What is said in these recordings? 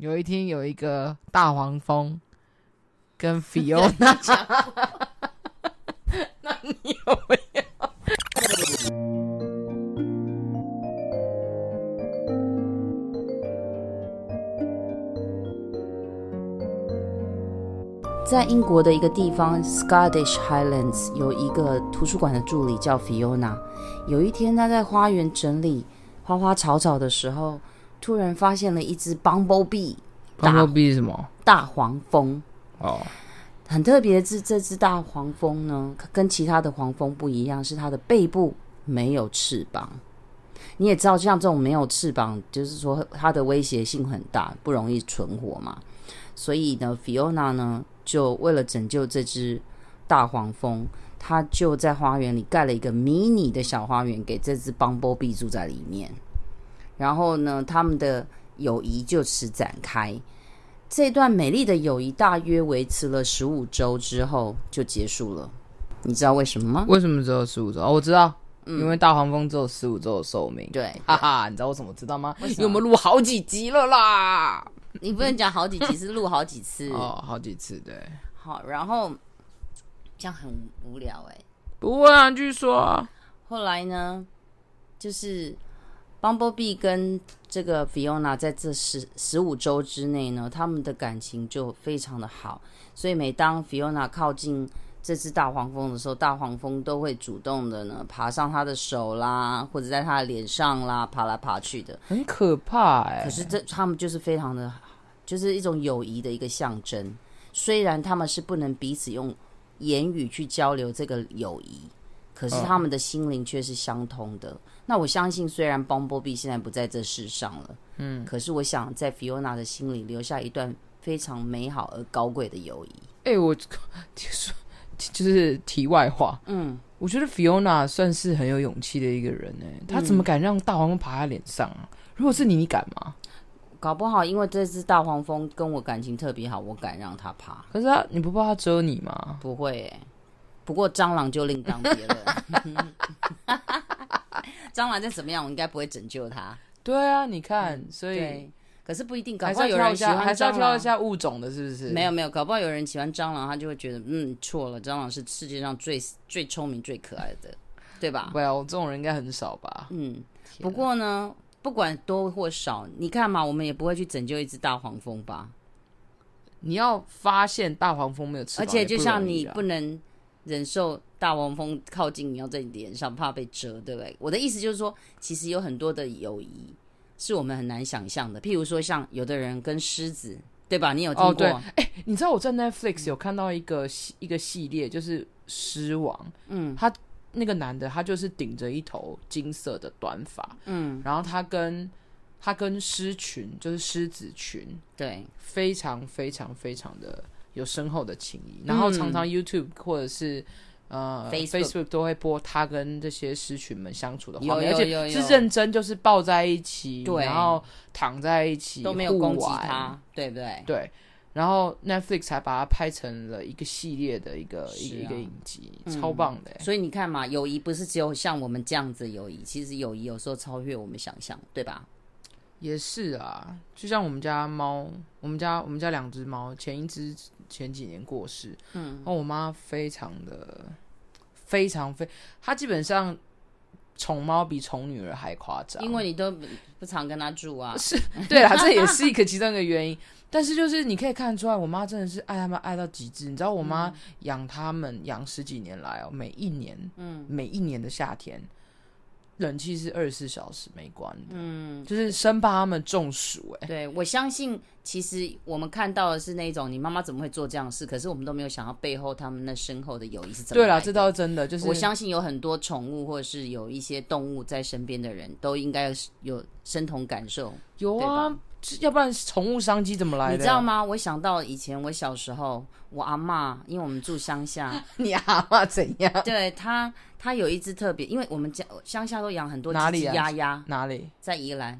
有一天有一个大黄蜂跟 Fiona 讲，那你有没有？在英国的一个地方，Scottish Highlands 有一个图书馆的助理叫 Fiona。有一天，他在花园整理花花草草的时候，突然发现了一只 Bumblebee。Bumblebee 是什么？大黄蜂。哦，很特别的是，这只大黄蜂呢，跟其他的黄蜂不一样，是它的背部没有翅膀。你也知道，像这种没有翅膀，就是说它的威胁性很大，不容易存活嘛。所以呢，Fiona 呢，就为了拯救这只大黄蜂，他就在花园里盖了一个迷你的小花园，给这只 Bumblebee 住在里面。然后呢，他们的友谊就此展开。这段美丽的友谊大约维持了十五周之后就结束了。你知道为什么吗？为什么只有十五周？哦，我知道，嗯，因为大黄蜂只有十五周的寿命。对，哈哈，你知道我怎么知道吗？因为我们录好几集了啦。你不能讲好几集，是录好几次 哦，好几次对。好，然后这样很无聊哎。不会啊，继续说啊。后来呢，就是 Bumblebee 跟这个 Fiona 在这十十五周之内呢，他们的感情就非常的好。所以每当 Fiona 靠近这只大黄蜂的时候，大黄蜂都会主动的呢爬上他的手啦，或者在他的脸上啦爬来爬去的，很可怕哎。可是这他们就是非常的，就是一种友谊的一个象征。虽然他们是不能彼此用言语去交流这个友谊，可是他们的心灵却是相通的。哦。那我相信，虽然 Bumblebee 现在不在这世上了，嗯，可是我想在 Fiona 的心里留下一段非常美好而高贵的友谊。哎、欸，我就 是就是题外话，嗯，我觉得 Fiona 算是很有勇气的一个人呢。他怎么敢让大黄蜂爬他脸上啊？如果是你，你敢吗？搞不好，因为这只大黄蜂跟我感情特别好，我敢让它爬。可是他，你不怕它蛰你吗？不会、欸，不过蟑螂就另当别论。蟑螂再怎么样，我应该不会拯救它。对啊，你看，嗯、所以可是不一定，搞不好有人喜欢，还是要挑一下物种的，是不是？没有没有，搞不好有人喜欢蟑螂，他就会觉得，嗯，错了，蟑螂是世界上最最聪明、最可爱的，对吧？Well，这种人应该很少吧？嗯，不过呢。不管多或少，你看嘛，我们也不会去拯救一只大黄蜂吧？你要发现大黄蜂没有翅膀，而且就像你不能忍受大黄蜂靠近你要在你脸上，怕被蛰，对不对？我的意思就是说，其实有很多的友谊是我们很难想象的。譬如说，像有的人跟狮子，对吧？你有听过？哦，对。哎，你知道我在 Netflix 有看到一个一个系列，就是狮王，嗯，他。那个男的，他就是顶着一头金色的短发，嗯，然后他跟他跟狮群，就是狮子群，对，非常非常非常的有深厚的情谊。然后常常 YouTube 或者是、嗯、呃 Facebook, Facebook 都会播他跟这些狮群们相处的画面，而且是认真，就是抱在一起，对，然后躺在一起，都没有攻击他，对不对？对。然后 Netflix 才把它拍成了一个系列的一个、啊、一个一个影集，超棒的。所以你看嘛，友谊不是只有像我们这样子友谊，其实友谊有时候超越我们想象，对吧？也是啊，就像我们家猫，我们家我们家两只猫，前一只前几年过世，嗯，然后我妈非常的非常非，她基本上宠猫比宠女儿还夸张，因为你都不常跟她住啊，是对啊，这也是一个其中一个原因。但是就是你可以看出来，我妈真的是爱他们爱到极致。你知道我妈养他们养十几年来哦，每一年，嗯，每一年的夏天，冷气是二十四小时没关的，嗯，就是生怕他们中暑。哎，对，我相信，其实我们看到的是那种你妈妈怎么会做这样的事，可是我们都没有想到背后他们那深厚的友谊是怎么。对啦，这倒是真的，就是我相信有很多宠物或者是有一些动物在身边的人都应该有身同感受。有啊。要不然宠物商机怎么来的？你知道吗？我想到以前我小时候，我阿嬷，因为我们住乡下，你阿嬷怎样？对她，她有一只特别，因为我们家乡下都养很多鸡鸡鸭鸭。哪里？在宜兰。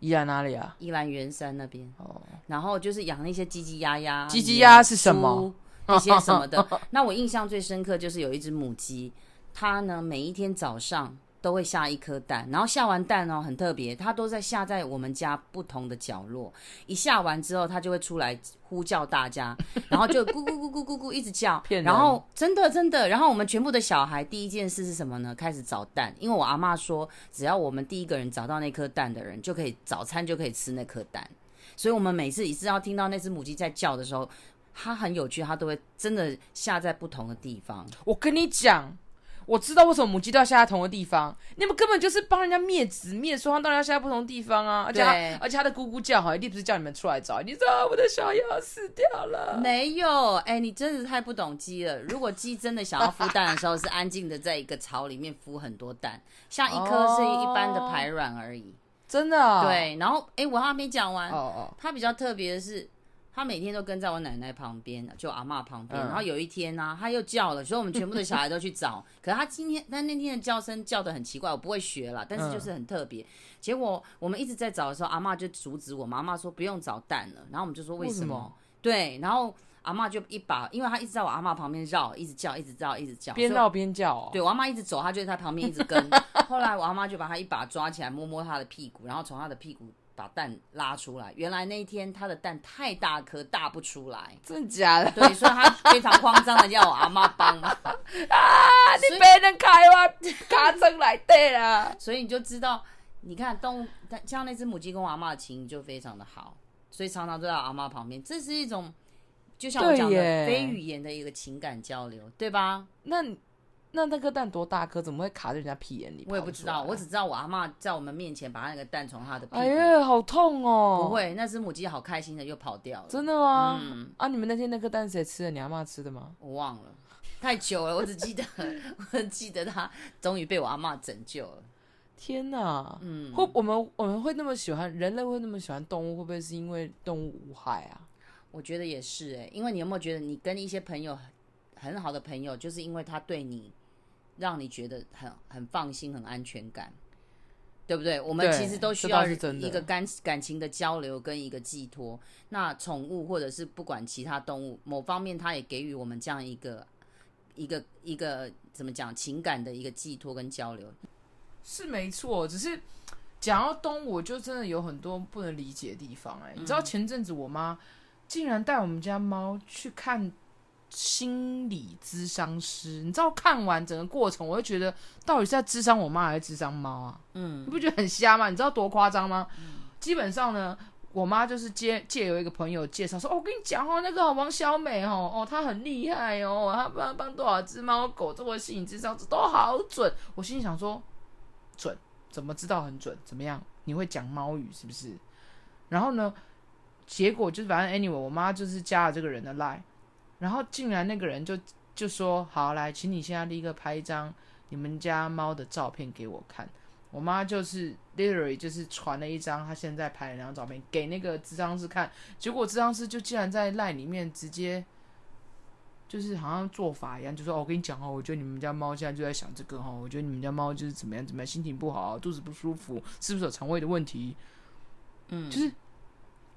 宜兰哪里啊？宜兰圆山那边。哦。然后就是养那些鸡鸡鸭鸭。鸡鸡鸭是什么？那些什么的。那我印象最深刻就是有一只母鸡，它呢每一天早上都会下一颗蛋，然后下完蛋哦，很特别，它都在下在我们家不同的角落。一下完之后，它就会出来呼叫大家，然后就咕咕咕咕咕咕一直叫。然后真的真的，然后我们全部的小孩第一件事是什么呢？开始找蛋，因为我阿妈说，只要我们第一个人找到那颗蛋的人，就可以早餐就可以吃那颗蛋。所以我们每次一次要听到那只母鸡在叫的时候，它很有趣，它都会真的下在不同的地方。我跟你讲。我知道为什么母鸡都要下在同一个地方，你们根本就是帮人家灭子灭双，当然要下在不同地方啊！而且而且它的咕咕叫好，一定不是叫你们出来找，你知道我的小鸭死掉了。没有，哎、欸，你真的是太不懂鸡了。如果鸡真的想要孵蛋的时候，是安静的在一个巢里面孵很多蛋，像一颗是一般的排卵而已。真的、哦？对。然后，哎、欸，我还没讲完。哦哦。它比较特别的是。他每天都跟在我奶奶旁边，就阿嬷旁边。然后有一天呢、啊，他又叫了，所以我们全部的小孩都去找。可是他今天，但那天的叫声叫的很奇怪，我不会学了，但是就是很特别。结果我们一直在找的时候，阿嬷就阻止我，妈妈说不用找蛋了。然后我们就说为什么？对，然后阿嬷就一把，因为他一直在我阿嬷旁边绕，一直叫，一直叫，一直叫，边绕边叫、哦。对，我阿妈一直走，他就在他旁边一直跟。后来我阿妈就把他一把抓起来，摸摸他的屁股，然后从他的屁股。把蛋拉出来，原来那一天他的蛋太大颗，大不出来，真的假的？对，所以他非常慌张的叫我阿妈帮 啊！你别人开挖卡成来对了，所以你就知道，你看动物，像那只母鸡跟我阿妈的情谊就非常的好，所以常常都在阿妈旁边，这是一种就像我讲的非语言的一个情感交流，对吧？那。那那颗蛋多大颗？怎么会卡在人家屁眼里？我也不知道，我只知道我阿嬷在我们面前把那个蛋从她的…哎呀，好痛哦！不会，那只母鸡好开心的又跑掉了。真的吗？嗯啊，你们那天那颗蛋谁吃的？你阿嬷吃的吗？我忘了，太久了，我只记得，我只记得它终于被我阿嬷拯救了。天哪！嗯，会我们我们会那么喜欢人类会那么喜欢动物，会不会是因为动物无害啊？我觉得也是哎，因为你有没有觉得你跟一些朋友很好的朋友，就是因为他对你。让你觉得很很放心、很安全感，对不对？我们其实都需要一个感感情的交流跟一个寄托。那宠物或者是不管其他动物，某方面它也给予我们这样一个一个一个怎么讲情感的一个寄托跟交流，是没错。只是讲到动物，我就真的有很多不能理解的地方。哎，你知道前阵子我妈竟然带我们家猫去看。心理咨商师，你知道看完整个过程，我会觉得到底是在智商我妈还是智商猫啊？嗯，你不觉得很瞎吗？你知道多夸张吗？嗯、基本上呢，我妈就是借借由一个朋友介绍说，哦，我跟你讲哦，那个王小美哦，哦，她很厉害哦，她帮帮多少只猫狗做过心理智商，都好准。我心里想说，准？怎么知道很准？怎么样？你会讲猫语是不是？然后呢，结果就是反正 anyway，我妈就是加了这个人的 line。然后竟然那个人就就说：“好，来，请你现在立刻拍一张你们家猫的照片给我看。”我妈就是 literally 就是传了一张她现在拍的那张照片给那个智商师看，结果智商师就竟然在赖里面直接就是好像做法一样，就说：“哦，我跟你讲哦，我觉得你们家猫现在就在想这个哈，我觉得你们家猫就是怎么样怎么样，心情不好，肚子不舒服，是不是有肠胃的问题？”嗯，就是。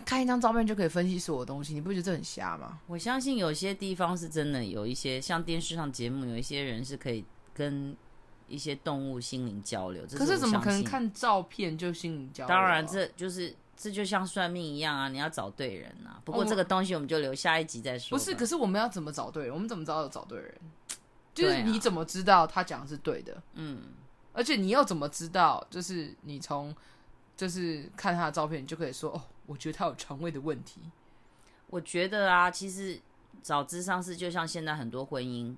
看一张照片就可以分析所有东西，你不觉得这很瞎吗？我相信有些地方是真的，有一些像电视上节目，有一些人是可以跟一些动物心灵交流。可是怎么可能看照片就心灵交流？当然，这就是这就像算命一样啊，你要找对人啊。不过这个东西我们就留下一集再说。不是，可是我们要怎么找对人？我们怎么知道找对人？就是你怎么知道他讲的是对的？嗯，而且你又怎么知道？就是你从就是看他的照片，你就可以说哦。我觉得他有肠胃的问题。我觉得啊，其实找智商师就像现在很多婚姻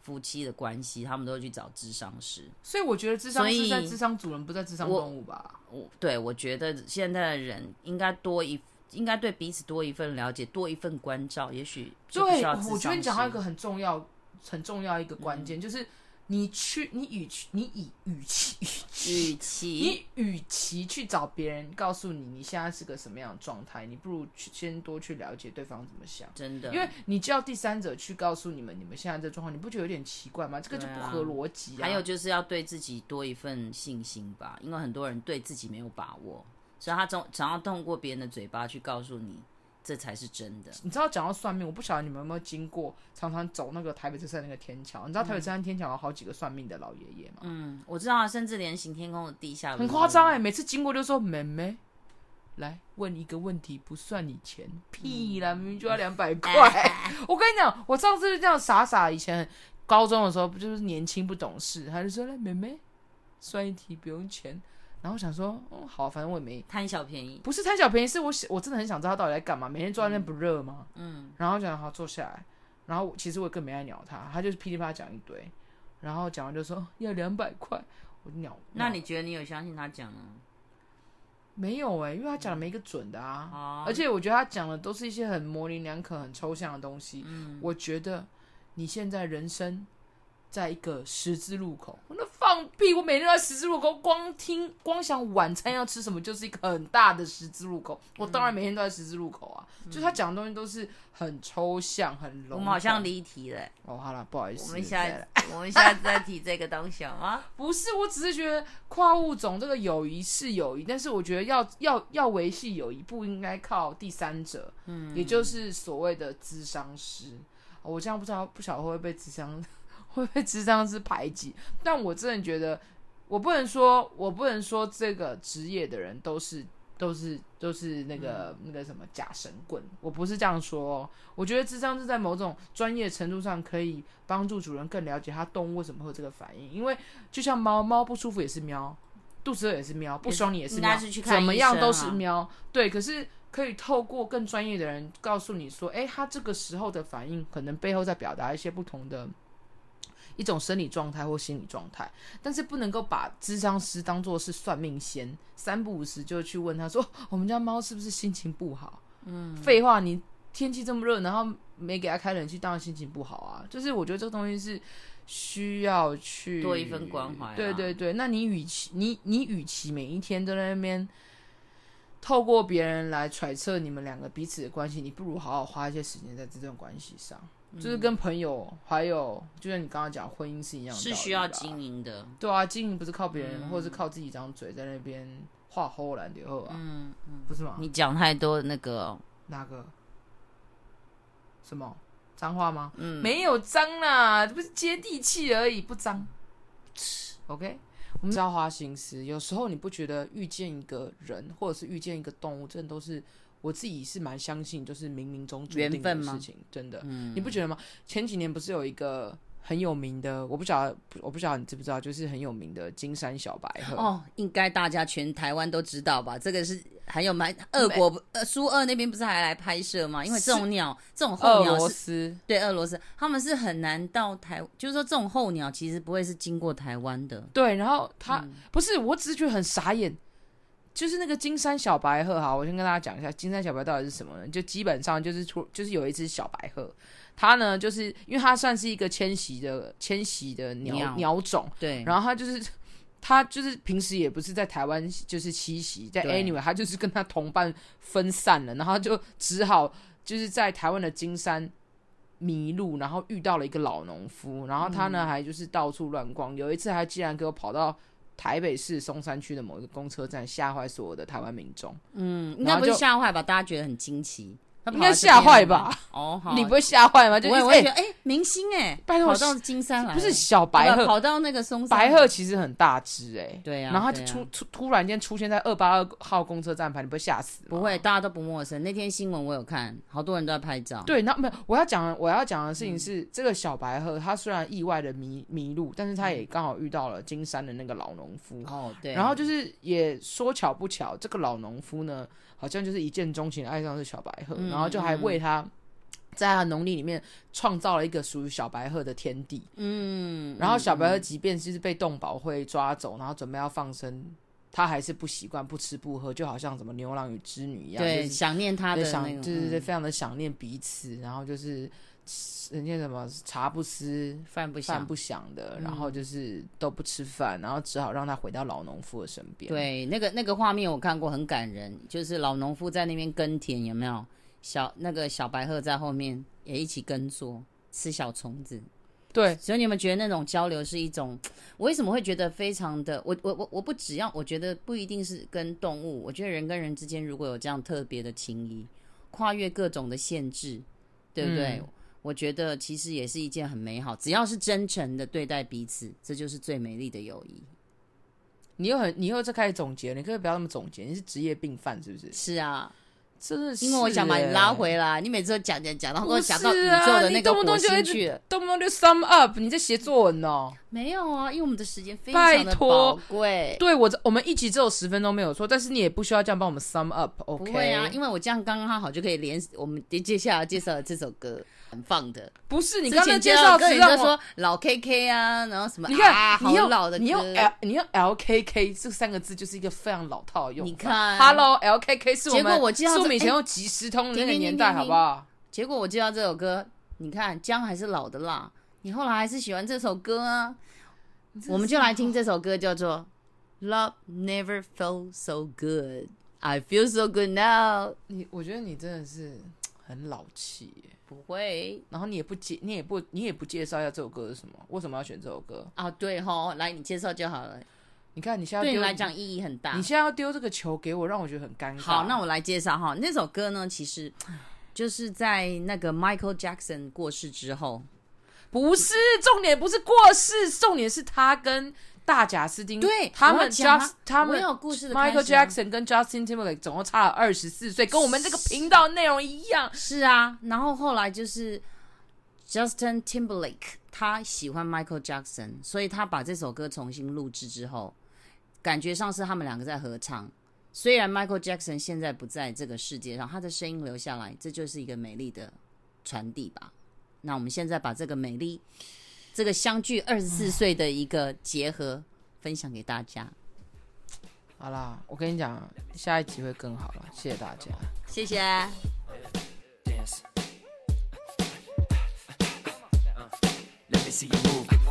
夫妻的关系，他们都会去找智商师。所以我觉得智商师在智商主人，不在智商动物吧？我，我对我觉得现在的人应该多一，应该对彼此多一份了解，多一份关照。也许对，我觉得你讲到一个很重要、很重要一个关键，嗯、就是。你去，你与其，你以与其与其，其你与其去找别人告诉你你现在是个什么样的状态，你不如去先多去了解对方怎么想。真的，因为你叫第三者去告诉你们你们现在这状况，你不觉得有点奇怪吗？这个就不合逻辑啊。还有就是要对自己多一份信心吧，因为很多人对自己没有把握，所以他总想要通过别人的嘴巴去告诉你这才是真的。你知道讲到算命，我不晓得你们有没有经过，常常走那个台北车站那个天桥。你知道台北车站天桥有好几个算命的老爷爷吗？嗯，我知道，甚至连行天宫的地下很夸张哎，每次经过就说妹妹，来问一个问题，不算你钱，屁啦，明明就要两百 块。我跟你讲，我上次就这样傻傻，以前高中的时候不就是年轻不懂事，他就说来妹妹，算一题不用钱。然后我想说，哦，好，反正我也没贪小便宜，不是贪小便宜，是我我真的很想知道他到底在干嘛。每天坐在那边不热吗？嗯，然后讲好坐下来，然后其实我更没爱鸟他，他就是噼里啪啦讲一堆，然后讲完就说要两百块，我鸟。那你觉得你有相信他讲吗？没有哎、欸，因为他讲的没一个准的啊，嗯、而且我觉得他讲的都是一些很模棱两可、很抽象的东西。嗯，我觉得你现在人生。在一个十字路口，我那放屁！我每天都在十字路口，光听光想晚餐要吃什么，就是一个很大的十字路口。我当然每天都在十字路口啊。嗯、就他讲的东西都是很抽象、很笼统。我们好像离题了。哦，好了，不好意思。我们下我们下次再提这个东西好吗？不是，我只是觉得跨物种这个友谊是友谊，但是我觉得要要要维系友谊，不应该靠第三者，嗯，也就是所谓的智商师。我这样不知道，不晓得会不会被智商。会被智商是排挤，但我真的觉得，我不能说，我不能说这个职业的人都是都是都是那个、嗯、那个什么假神棍，我不是这样说哦。我觉得智商是在某种专业程度上可以帮助主人更了解他动物为什么会有这个反应，因为就像猫猫不舒服也是喵，肚子饿也是喵，不爽你也是喵，怎么样都是喵。对，可是可以透过更专业的人告诉你说，哎，他这个时候的反应可能背后在表达一些不同的。一种生理状态或心理状态，但是不能够把智商师当做是算命仙，三不五时就去问他说：“我们家猫是不是心情不好？”嗯，废话，你天气这么热，然后没给它开冷气，当然心情不好啊。就是我觉得这个东西是需要去多一份关怀。对对对，那你与其你你与其每一天都在那边透过别人来揣测你们两个彼此的关系，你不如好好花一些时间在这段关系上。就是跟朋友，还有就像你刚刚讲婚姻是一样的，是需要经营的。对啊，经营不是靠别人，或者是靠自己一张嘴在那边画唬烂的后啊，嗯嗯，不是吗？你讲太多的那个哪个？什么脏话吗？嗯，没有脏啦，这不是接地气而已，不脏。OK，我们只要花心思。有时候你不觉得遇见一个人，或者是遇见一个动物，真的都是。我自己是蛮相信，就是冥冥中注定的事情，真的，嗯、你不觉得吗？前几年不是有一个很有名的，我不晓得，我不晓得你知不知道，就是很有名的金山小白鹤哦，应该大家全台湾都知道吧？这个是还有蛮俄国呃苏俄那边不是还来拍摄吗？因为这种鸟，这种候鸟是俄罗斯，对俄罗斯，他们是很难到台，就是说这种候鸟其实不会是经过台湾的，对，然后他、嗯、不是，我只是觉得很傻眼。就是那个金山小白鹤哈，我先跟大家讲一下金山小白到底是什么呢？就基本上就是出，就是有一只小白鹤，它呢就是因为它算是一个迁徙的迁徙的鸟鸟，鸟种，对，然后它就是它就是平时也不是在台湾就是栖息，在 anyway 他就是跟他同伴分散了，然后就只好就是在台湾的金山迷路，然后遇到了一个老农夫，然后他呢、嗯、还就是到处乱逛，有一次还竟然给我跑到。台北市松山区的某一个公车站，吓坏所有的台湾民众。嗯，应该不是吓坏吧？大家觉得很惊奇。应该吓坏吧？哦，好，你不会吓坏吗？就我会觉得，哎，明星哎，拜托，跑到金山来，不是小白鹤，跑到那个松山。白鹤其实很大只，哎，对呀。然后他就突突突然间出现在二八二号公车站牌，你不会吓死？不会，大家都不陌生。那天新闻我有看，好多人都在拍照。对，那没有，我要讲我要讲的事情是，这个小白鹤它虽然意外的迷迷路，但是它也刚好遇到了金山的那个老农夫。哦，对。然后就是也说巧不巧，这个老农夫呢。好像就是一见钟情，爱上是小白鹤，嗯、然后就还为他，在他农地里面创造了一个属于小白鹤的天地。嗯，然后小白鹤即便就是被动保会抓走，然后准备要放生，他还是不习惯不吃不喝，就好像什么牛郎与织女一样，对，就是、想念他的那种，就是非常的想念彼此，嗯、然后就是。人家什么茶不思饭不饭不想的，嗯、然后就是都不吃饭，然后只好让他回到老农夫的身边。对，那个那个画面我看过，很感人。就是老农夫在那边耕田，有没有小那个小白鹤在后面也一起耕作，吃小虫子。对，所以你们觉得那种交流是一种？我为什么会觉得非常的？我我我我不只要，我觉得不一定是跟动物，我觉得人跟人之间如果有这样特别的情谊。跨越各种的限制，对不对？嗯、我觉得其实也是一件很美好，只要是真诚的对待彼此，这就是最美丽的友谊。你又很，你又在开始总结，你可以不要那么总结，你是职业病犯是不是？是啊。真的是，因为我想把你拉回来。你每次都讲讲讲，然后都讲到宇宙的那个火星去了，动不动就 sum up。你在写作文哦？没有啊，因为我们的时间非常的宝贵。对我，我们一集只有十分钟没有错，但是你也不需要这样帮我们 sum up，OK？不会啊，因为我这样刚刚好就可以连我们接接下来介绍的这首歌。很放的，不是你刚才介绍人家说老 K K 啊，然后什么？你看，啊、好老的你用 L，你用 L K K 这三个字就是一个非常老套的用法。你看，Hello L K K 是我们，们以前用即时通的那个年代，好不好？结果我知道这首歌，你看姜还是老的辣，你后来还是喜欢这首歌啊？我们就来听这首歌，叫做《Love Never Felt So Good》，I Feel So Good Now。你，我觉得你真的是很老气。不会，然后你也不介，你也不，你也不介绍一下这首歌是什么？为什么要选这首歌啊？对吼，来你介绍就好了。你看你现在对你来讲意义很大，你现在要丢这个球给我，让我觉得很尴尬。好，那我来介绍哈，那首歌呢，其实就是在那个 Michael Jackson 过世之后，不是重点，不是过世，重点是他跟。大贾斯汀，对他们，Just 他们有故事的，Michael Jackson 跟 Justin Timberlake 总共差了二十四岁，跟我们这个频道内容一样。是啊，然后后来就是 Justin Timberlake 他喜欢 Michael Jackson，所以他把这首歌重新录制之后，感觉上是他们两个在合唱。虽然 Michael Jackson 现在不在这个世界上，他的声音留下来，这就是一个美丽的传递吧。那我们现在把这个美丽、这个相距二十四岁的一个结合分享给大家。好啦，我跟你讲，下一集会更好了。谢谢大家，谢谢。Let me see you move.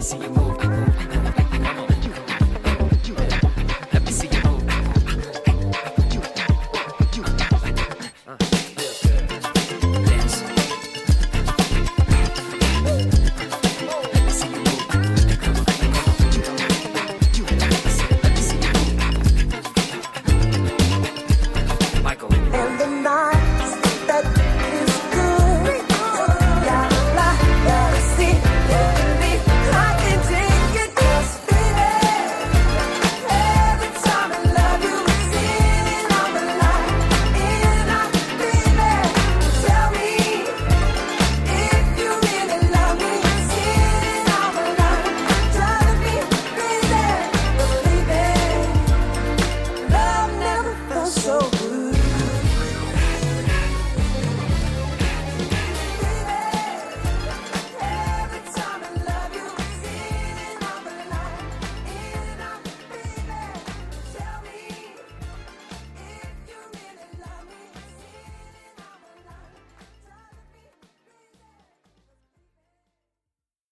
see you move.